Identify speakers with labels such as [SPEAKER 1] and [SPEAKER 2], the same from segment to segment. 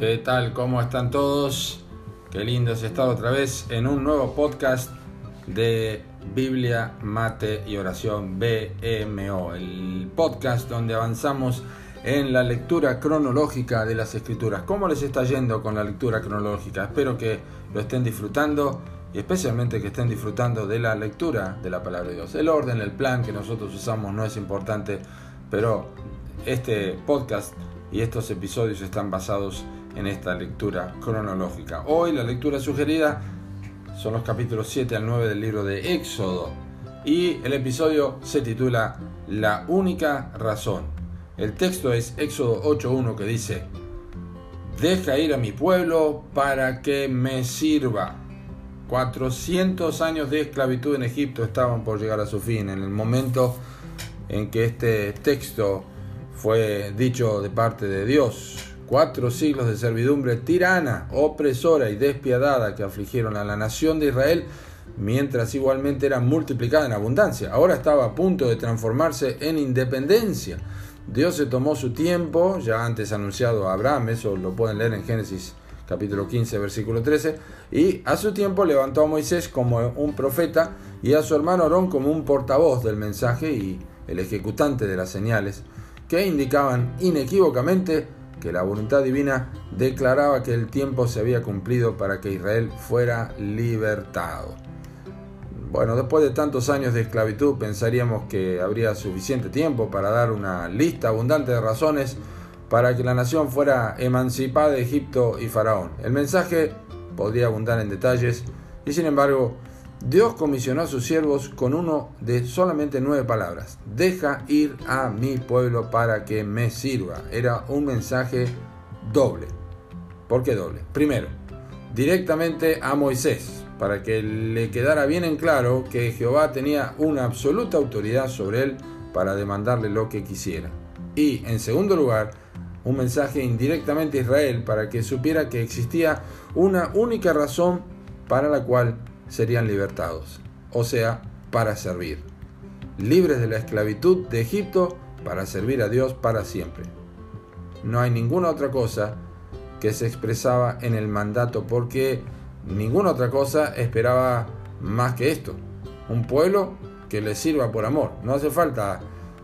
[SPEAKER 1] ¿Qué tal? ¿Cómo están todos? Qué lindo es estar otra vez en un nuevo podcast de Biblia, Mate y Oración BMO, el podcast donde avanzamos en la lectura cronológica de las escrituras. ¿Cómo les está yendo con la lectura cronológica? Espero que lo estén disfrutando y especialmente que estén disfrutando de la lectura de la palabra de Dios. El orden, el plan que nosotros usamos no es importante, pero este podcast y estos episodios están basados en esta lectura cronológica. Hoy la lectura sugerida son los capítulos 7 al 9 del libro de Éxodo y el episodio se titula La única razón. El texto es Éxodo 8.1 que dice, Deja ir a mi pueblo para que me sirva. 400 años de esclavitud en Egipto estaban por llegar a su fin en el momento en que este texto fue dicho de parte de Dios. Cuatro siglos de servidumbre tirana, opresora y despiadada que afligieron a la nación de Israel mientras igualmente era multiplicada en abundancia. Ahora estaba a punto de transformarse en independencia. Dios se tomó su tiempo, ya antes anunciado a Abraham, eso lo pueden leer en Génesis capítulo 15, versículo 13, y a su tiempo levantó a Moisés como un profeta y a su hermano Aarón como un portavoz del mensaje y el ejecutante de las señales que indicaban inequívocamente que la voluntad divina declaraba que el tiempo se había cumplido para que Israel fuera libertado. Bueno, después de tantos años de esclavitud pensaríamos que habría suficiente tiempo para dar una lista abundante de razones para que la nación fuera emancipada de Egipto y Faraón. El mensaje podría abundar en detalles y sin embargo Dios comisionó a sus siervos con uno de solamente nueve palabras. Deja ir a mi pueblo para que me sirva. Era un mensaje doble. ¿Por qué doble? Primero, directamente a Moisés, para que le quedara bien en claro que Jehová tenía una absoluta autoridad sobre él para demandarle lo que quisiera. Y en segundo lugar, un mensaje indirectamente a Israel para que supiera que existía una única razón para la cual serían libertados, o sea, para servir, libres de la esclavitud de Egipto para servir a Dios para siempre. No hay ninguna otra cosa que se expresaba en el mandato porque ninguna otra cosa esperaba más que esto. Un pueblo que le sirva por amor. No hace falta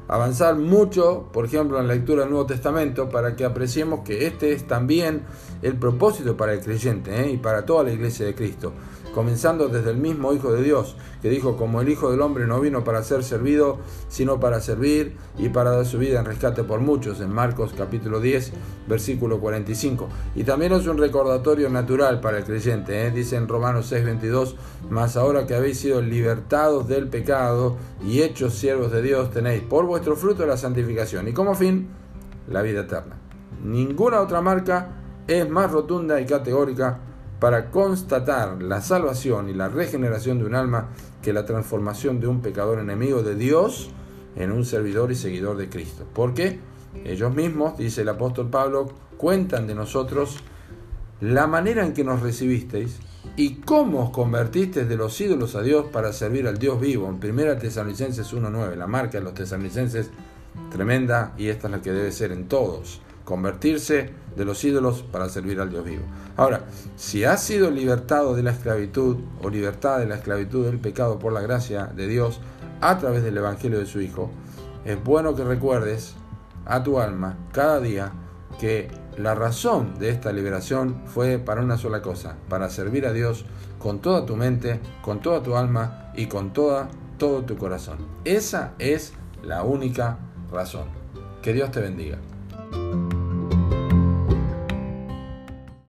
[SPEAKER 1] avanzar mucho, por ejemplo, en la lectura del Nuevo Testamento, para que apreciemos que este es también el propósito para el creyente ¿eh? y para toda la iglesia de Cristo comenzando desde el mismo Hijo de Dios, que dijo, como el Hijo del Hombre no vino para ser servido, sino para servir y para dar su vida en rescate por muchos, en Marcos capítulo 10, versículo 45. Y también es un recordatorio natural para el creyente, ¿eh? dice en Romanos 6, 22, mas ahora que habéis sido libertados del pecado y hechos siervos de Dios, tenéis por vuestro fruto la santificación y como fin la vida eterna. Ninguna otra marca es más rotunda y categórica para constatar la salvación y la regeneración de un alma que la transformación de un pecador enemigo de Dios en un servidor y seguidor de Cristo. Porque ellos mismos, dice el apóstol Pablo, cuentan de nosotros la manera en que nos recibisteis y cómo os convertisteis de los ídolos a Dios para servir al Dios vivo. En 1 Tesalonicenses 1.9, la marca de los tesalonicenses tremenda y esta es la que debe ser en todos convertirse de los ídolos para servir al Dios vivo. Ahora, si has sido libertado de la esclavitud o libertad de la esclavitud del pecado por la gracia de Dios a través del Evangelio de su Hijo, es bueno que recuerdes a tu alma cada día que la razón de esta liberación fue para una sola cosa, para servir a Dios con toda tu mente, con toda tu alma y con toda, todo tu corazón. Esa es la única razón. Que Dios te bendiga.